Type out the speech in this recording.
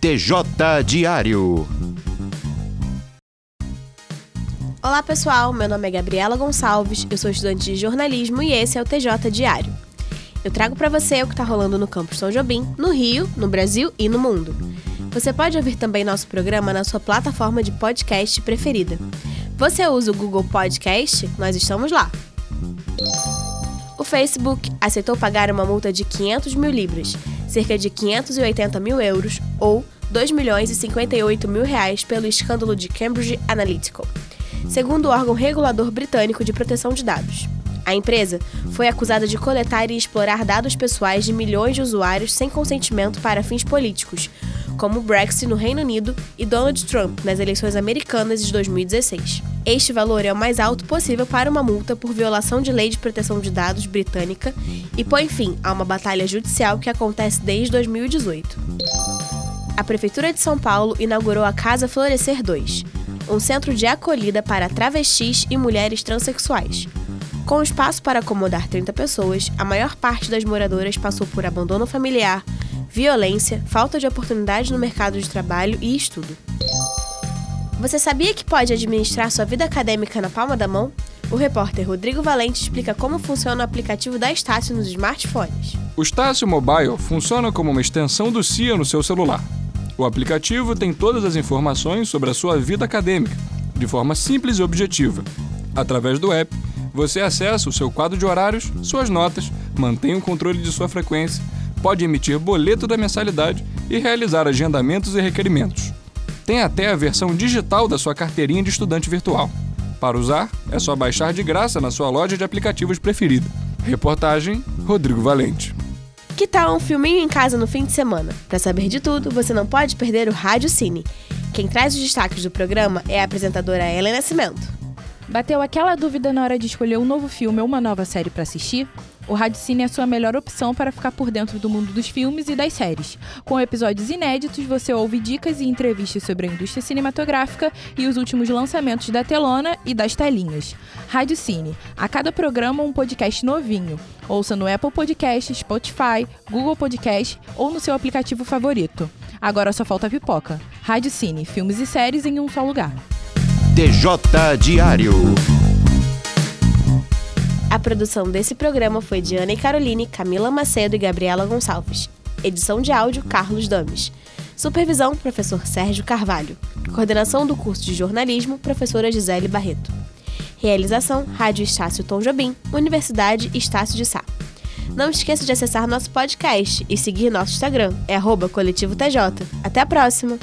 TJ Diário. Olá pessoal, meu nome é Gabriela Gonçalves, eu sou estudante de jornalismo e esse é o TJ Diário. Eu trago para você o que está rolando no campus São Jobim, no Rio, no Brasil e no mundo. Você pode ouvir também nosso programa na sua plataforma de podcast preferida. Você usa o Google Podcast? Nós estamos lá. O Facebook aceitou pagar uma multa de 500 mil libras, cerca de 580 mil euros, ou 2 milhões e 58 mil reais pelo escândalo de Cambridge Analytica, segundo o órgão regulador britânico de proteção de dados. A empresa foi acusada de coletar e explorar dados pessoais de milhões de usuários sem consentimento para fins políticos, como o Brexit no Reino Unido e Donald Trump nas eleições americanas de 2016. Este valor é o mais alto possível para uma multa por violação de lei de proteção de dados britânica e põe fim a uma batalha judicial que acontece desde 2018. A Prefeitura de São Paulo inaugurou a Casa Florescer 2, um centro de acolhida para travestis e mulheres transexuais. Com espaço para acomodar 30 pessoas, a maior parte das moradoras passou por abandono familiar, violência, falta de oportunidade no mercado de trabalho e estudo. Você sabia que pode administrar sua vida acadêmica na palma da mão? O repórter Rodrigo Valente explica como funciona o aplicativo da Estácio nos smartphones. O Estácio Mobile funciona como uma extensão do CIA no seu celular. O aplicativo tem todas as informações sobre a sua vida acadêmica, de forma simples e objetiva. Através do app, você acessa o seu quadro de horários, suas notas, mantém o controle de sua frequência, pode emitir boleto da mensalidade e realizar agendamentos e requerimentos. Tem até a versão digital da sua carteirinha de estudante virtual. Para usar, é só baixar de graça na sua loja de aplicativos preferida. Reportagem Rodrigo Valente. Que tal um filminho em casa no fim de semana? Para saber de tudo, você não pode perder o Rádio Cine. Quem traz os destaques do programa é a apresentadora Ellen Nascimento. Bateu aquela dúvida na hora de escolher um novo filme ou uma nova série para assistir? O Rádio Cine é sua melhor opção para ficar por dentro do mundo dos filmes e das séries. Com episódios inéditos, você ouve dicas e entrevistas sobre a indústria cinematográfica e os últimos lançamentos da telona e das telinhas. Rádio Cine. A cada programa, um podcast novinho. Ouça no Apple Podcast, Spotify, Google Podcast ou no seu aplicativo favorito. Agora só falta pipoca. Rádio Cine. Filmes e séries em um só lugar. TJ Diário. Produção desse programa foi de Ana e Caroline, Camila Macedo e Gabriela Gonçalves. Edição de áudio, Carlos Dames. Supervisão, professor Sérgio Carvalho. Coordenação do curso de jornalismo, professora Gisele Barreto. Realização, Rádio Estácio Tom Jobim, Universidade Estácio de Sá. Não esqueça de acessar nosso podcast e seguir nosso Instagram, é coletivo TJ. Até a próxima!